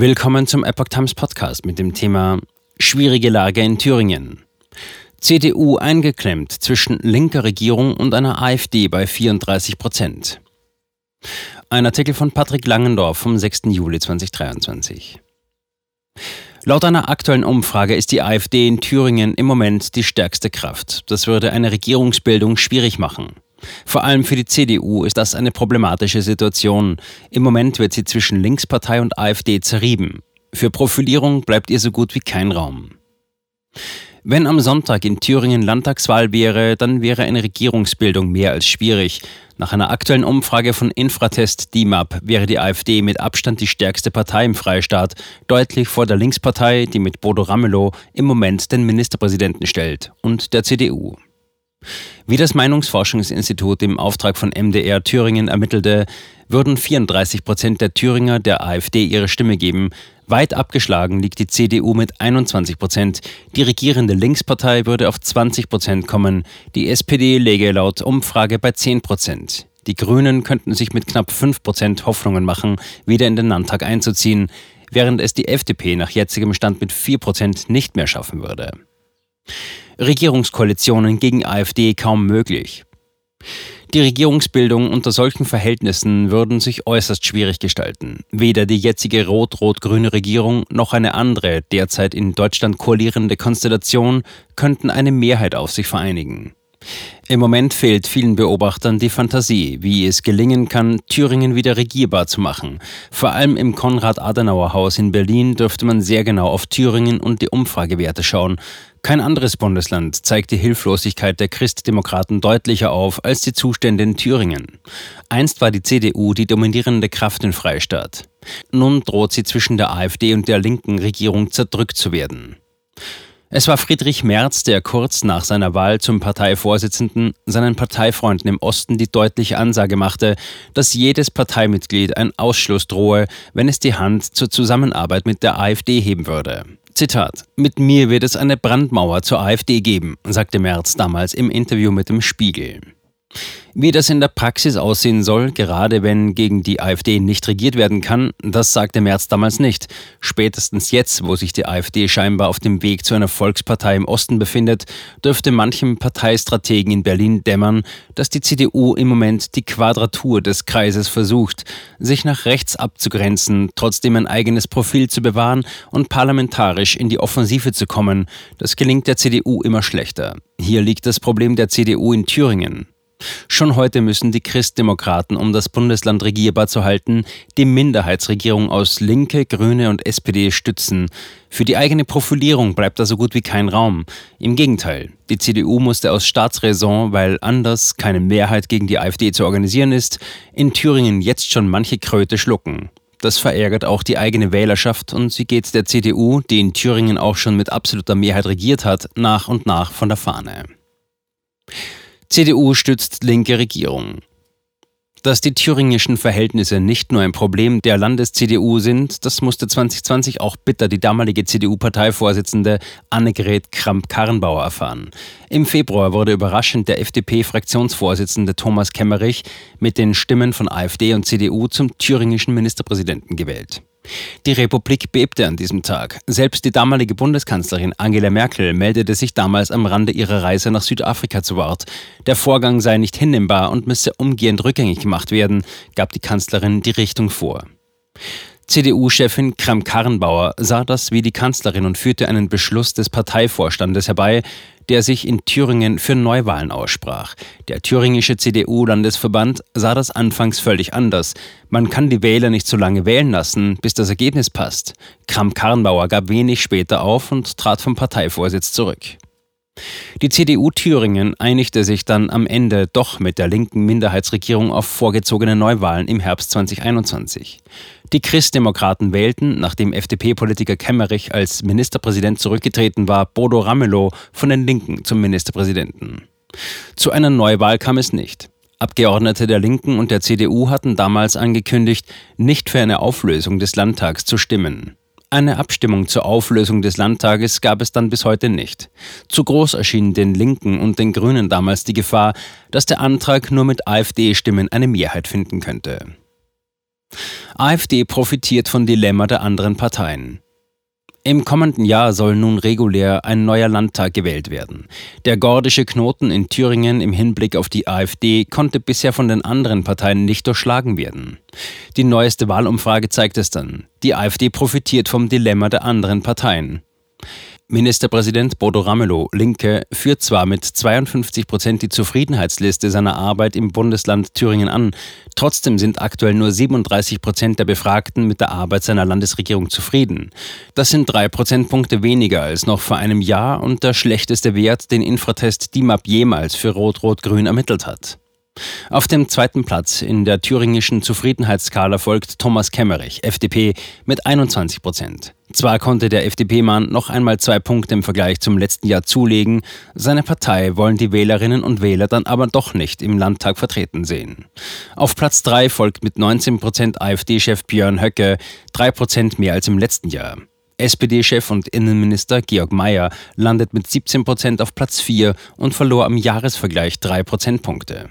Willkommen zum Epoch Times Podcast mit dem Thema Schwierige Lage in Thüringen. CDU eingeklemmt zwischen linker Regierung und einer AfD bei 34 Prozent. Ein Artikel von Patrick Langendorf vom 6. Juli 2023. Laut einer aktuellen Umfrage ist die AfD in Thüringen im Moment die stärkste Kraft. Das würde eine Regierungsbildung schwierig machen. Vor allem für die CDU ist das eine problematische Situation. Im Moment wird sie zwischen Linkspartei und AfD zerrieben. Für Profilierung bleibt ihr so gut wie kein Raum. Wenn am Sonntag in Thüringen Landtagswahl wäre, dann wäre eine Regierungsbildung mehr als schwierig. Nach einer aktuellen Umfrage von Infratest DIMAP wäre die AfD mit Abstand die stärkste Partei im Freistaat, deutlich vor der Linkspartei, die mit Bodo Ramelow im Moment den Ministerpräsidenten stellt, und der CDU. Wie das Meinungsforschungsinstitut im Auftrag von MDR Thüringen ermittelte, würden 34 Prozent der Thüringer der AfD ihre Stimme geben. Weit abgeschlagen liegt die CDU mit 21 Prozent. Die regierende Linkspartei würde auf 20 Prozent kommen. Die SPD läge laut Umfrage bei 10 Prozent. Die Grünen könnten sich mit knapp 5 Prozent Hoffnungen machen, wieder in den Landtag einzuziehen, während es die FDP nach jetzigem Stand mit 4 Prozent nicht mehr schaffen würde. Regierungskoalitionen gegen AfD kaum möglich. Die Regierungsbildung unter solchen Verhältnissen würden sich äußerst schwierig gestalten. Weder die jetzige rot-rot-grüne Regierung noch eine andere derzeit in Deutschland koalierende Konstellation könnten eine Mehrheit auf sich vereinigen. Im Moment fehlt vielen Beobachtern die Fantasie, wie es gelingen kann, Thüringen wieder regierbar zu machen. Vor allem im Konrad-Adenauer-Haus in Berlin dürfte man sehr genau auf Thüringen und die Umfragewerte schauen. Kein anderes Bundesland zeigt die Hilflosigkeit der Christdemokraten deutlicher auf als die Zustände in Thüringen. Einst war die CDU die dominierende Kraft im Freistaat. Nun droht sie zwischen der AfD und der linken Regierung zerdrückt zu werden. Es war Friedrich Merz, der kurz nach seiner Wahl zum Parteivorsitzenden seinen Parteifreunden im Osten die deutliche Ansage machte, dass jedes Parteimitglied ein Ausschluss drohe, wenn es die Hand zur Zusammenarbeit mit der AfD heben würde. Zitat: Mit mir wird es eine Brandmauer zur AfD geben, sagte Merz damals im Interview mit dem Spiegel. Wie das in der Praxis aussehen soll, gerade wenn gegen die AfD nicht regiert werden kann, das sagte Merz damals nicht. Spätestens jetzt, wo sich die AfD scheinbar auf dem Weg zu einer Volkspartei im Osten befindet, dürfte manchem Parteistrategen in Berlin dämmern, dass die CDU im Moment die Quadratur des Kreises versucht, sich nach rechts abzugrenzen, trotzdem ein eigenes Profil zu bewahren und parlamentarisch in die Offensive zu kommen. Das gelingt der CDU immer schlechter. Hier liegt das Problem der CDU in Thüringen. Schon heute müssen die Christdemokraten, um das Bundesland regierbar zu halten, die Minderheitsregierung aus Linke, Grüne und SPD stützen. Für die eigene Profilierung bleibt da so gut wie kein Raum. Im Gegenteil, die CDU musste aus Staatsräson, weil anders keine Mehrheit gegen die AfD zu organisieren ist, in Thüringen jetzt schon manche Kröte schlucken. Das verärgert auch die eigene Wählerschaft und sie geht der CDU, die in Thüringen auch schon mit absoluter Mehrheit regiert hat, nach und nach von der Fahne. CDU stützt linke Regierung. Dass die thüringischen Verhältnisse nicht nur ein Problem der Landes-CDU sind, das musste 2020 auch bitter die damalige CDU-Parteivorsitzende Annegret Kramp-Karrenbauer erfahren. Im Februar wurde überraschend der FDP-Fraktionsvorsitzende Thomas Kemmerich mit den Stimmen von AfD und CDU zum thüringischen Ministerpräsidenten gewählt. Die Republik bebte an diesem Tag. Selbst die damalige Bundeskanzlerin Angela Merkel meldete sich damals am Rande ihrer Reise nach Südafrika zu Wort. Der Vorgang sei nicht hinnehmbar und müsse umgehend rückgängig gemacht werden, gab die Kanzlerin die Richtung vor. CDU-Chefin Kram-Karrenbauer sah das wie die Kanzlerin und führte einen Beschluss des Parteivorstandes herbei, der sich in Thüringen für Neuwahlen aussprach. Der thüringische CDU-Landesverband sah das anfangs völlig anders. Man kann die Wähler nicht so lange wählen lassen, bis das Ergebnis passt. Kram-Karrenbauer gab wenig später auf und trat vom Parteivorsitz zurück. Die CDU Thüringen einigte sich dann am Ende doch mit der linken Minderheitsregierung auf vorgezogene Neuwahlen im Herbst 2021. Die Christdemokraten wählten, nachdem FDP-Politiker Kemmerich als Ministerpräsident zurückgetreten war, Bodo Ramelow von den Linken zum Ministerpräsidenten. Zu einer Neuwahl kam es nicht. Abgeordnete der Linken und der CDU hatten damals angekündigt, nicht für eine Auflösung des Landtags zu stimmen. Eine Abstimmung zur Auflösung des Landtages gab es dann bis heute nicht. Zu groß erschien den Linken und den Grünen damals die Gefahr, dass der Antrag nur mit AfD-Stimmen eine Mehrheit finden könnte. AfD profitiert von Dilemma der anderen Parteien. Im kommenden Jahr soll nun regulär ein neuer Landtag gewählt werden. Der gordische Knoten in Thüringen im Hinblick auf die AfD konnte bisher von den anderen Parteien nicht durchschlagen werden. Die neueste Wahlumfrage zeigt es dann. Die AfD profitiert vom Dilemma der anderen Parteien. Ministerpräsident Bodo Ramelow, Linke, führt zwar mit 52 Prozent die Zufriedenheitsliste seiner Arbeit im Bundesland Thüringen an, trotzdem sind aktuell nur 37 Prozent der Befragten mit der Arbeit seiner Landesregierung zufrieden. Das sind drei Prozentpunkte weniger als noch vor einem Jahr und der schlechteste Wert, den Infratest DIMAP jemals für Rot-Rot-Grün ermittelt hat. Auf dem zweiten Platz in der thüringischen Zufriedenheitsskala folgt Thomas Kemmerich, FDP, mit 21 Prozent. Zwar konnte der FDP-Mann noch einmal zwei Punkte im Vergleich zum letzten Jahr zulegen, seine Partei wollen die Wählerinnen und Wähler dann aber doch nicht im Landtag vertreten sehen. Auf Platz 3 folgt mit 19 Prozent AfD-Chef Björn Höcke, drei Prozent mehr als im letzten Jahr. SPD-Chef und Innenminister Georg Mayer landet mit 17 Prozent auf Platz 4 und verlor am Jahresvergleich drei Prozentpunkte.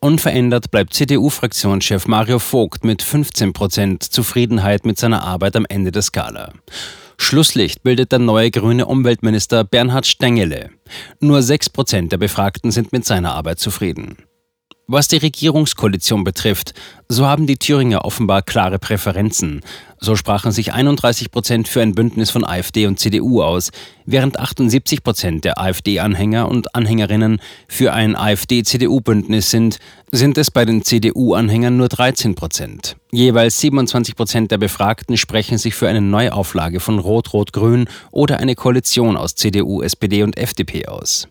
Unverändert bleibt CDU-Fraktionschef Mario Vogt mit 15 Prozent Zufriedenheit mit seiner Arbeit am Ende der Skala. Schlusslicht bildet der neue grüne Umweltminister Bernhard Stengele. Nur 6 Prozent der Befragten sind mit seiner Arbeit zufrieden. Was die Regierungskoalition betrifft, so haben die Thüringer offenbar klare Präferenzen. So sprachen sich 31 Prozent für ein Bündnis von AfD und CDU aus, während 78 Prozent der AfD-Anhänger und Anhängerinnen für ein AfD-CDU-Bündnis sind, sind es bei den CDU-Anhängern nur 13 Prozent. Jeweils 27 Prozent der Befragten sprechen sich für eine Neuauflage von Rot-Rot-Grün oder eine Koalition aus CDU, SPD und FDP aus.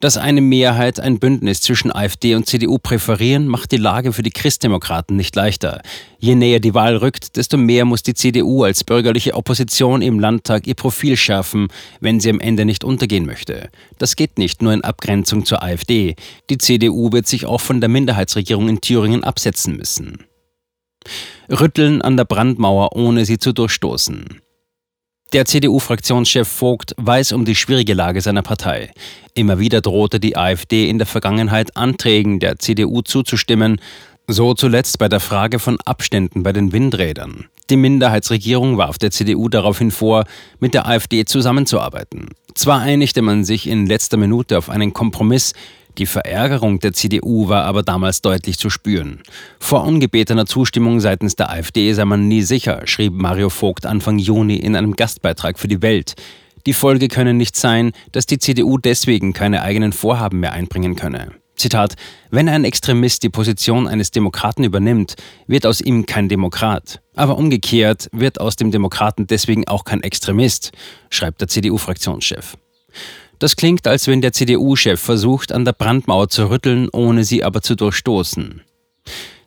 Dass eine Mehrheit ein Bündnis zwischen AfD und CDU präferieren, macht die Lage für die Christdemokraten nicht leichter. Je näher die Wahl rückt, desto mehr muss die CDU als bürgerliche Opposition im Landtag ihr Profil schärfen, wenn sie am Ende nicht untergehen möchte. Das geht nicht nur in Abgrenzung zur AfD. Die CDU wird sich auch von der Minderheitsregierung in Thüringen absetzen müssen. Rütteln an der Brandmauer, ohne sie zu durchstoßen. Der CDU-Fraktionschef Vogt weiß um die schwierige Lage seiner Partei. Immer wieder drohte die AfD in der Vergangenheit Anträgen der CDU zuzustimmen, so zuletzt bei der Frage von Abständen bei den Windrädern. Die Minderheitsregierung warf der CDU daraufhin vor, mit der AfD zusammenzuarbeiten. Zwar einigte man sich in letzter Minute auf einen Kompromiss, die Verärgerung der CDU war aber damals deutlich zu spüren. Vor ungebetener Zustimmung seitens der AfD sei man nie sicher, schrieb Mario Vogt Anfang Juni in einem Gastbeitrag für die Welt. Die Folge könne nicht sein, dass die CDU deswegen keine eigenen Vorhaben mehr einbringen könne. Zitat, wenn ein Extremist die Position eines Demokraten übernimmt, wird aus ihm kein Demokrat. Aber umgekehrt wird aus dem Demokraten deswegen auch kein Extremist, schreibt der CDU-Fraktionschef. Das klingt, als wenn der CDU-Chef versucht, an der Brandmauer zu rütteln, ohne sie aber zu durchstoßen.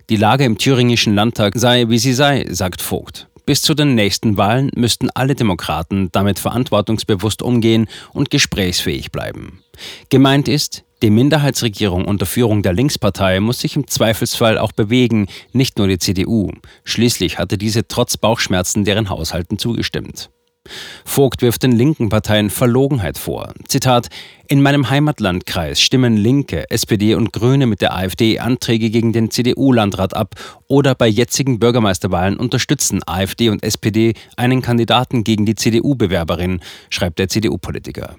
Die Lage im thüringischen Landtag sei, wie sie sei, sagt Vogt. Bis zu den nächsten Wahlen müssten alle Demokraten damit verantwortungsbewusst umgehen und gesprächsfähig bleiben. Gemeint ist, die Minderheitsregierung unter Führung der Linkspartei muss sich im Zweifelsfall auch bewegen, nicht nur die CDU. Schließlich hatte diese trotz Bauchschmerzen deren Haushalten zugestimmt. Vogt wirft den linken Parteien Verlogenheit vor. Zitat: In meinem Heimatlandkreis stimmen Linke, SPD und Grüne mit der AfD Anträge gegen den CDU-Landrat ab oder bei jetzigen Bürgermeisterwahlen unterstützen AfD und SPD einen Kandidaten gegen die CDU-Bewerberin, schreibt der CDU-Politiker.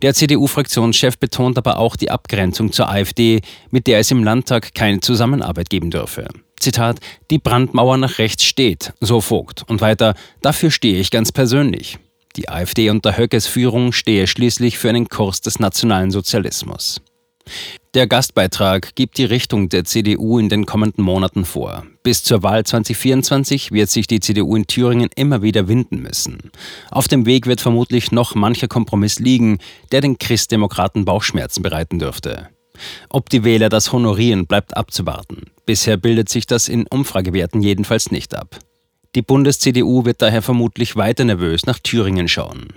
Der CDU-Fraktionschef betont aber auch die Abgrenzung zur AfD, mit der es im Landtag keine Zusammenarbeit geben dürfe. Zitat, die Brandmauer nach rechts steht, so Vogt. Und weiter, dafür stehe ich ganz persönlich. Die AfD unter Höckes Führung stehe schließlich für einen Kurs des nationalen Sozialismus. Der Gastbeitrag gibt die Richtung der CDU in den kommenden Monaten vor. Bis zur Wahl 2024 wird sich die CDU in Thüringen immer wieder winden müssen. Auf dem Weg wird vermutlich noch mancher Kompromiss liegen, der den Christdemokraten Bauchschmerzen bereiten dürfte. Ob die Wähler das honorieren, bleibt abzuwarten. Bisher bildet sich das in Umfragewerten jedenfalls nicht ab. Die Bundes-CDU wird daher vermutlich weiter nervös nach Thüringen schauen.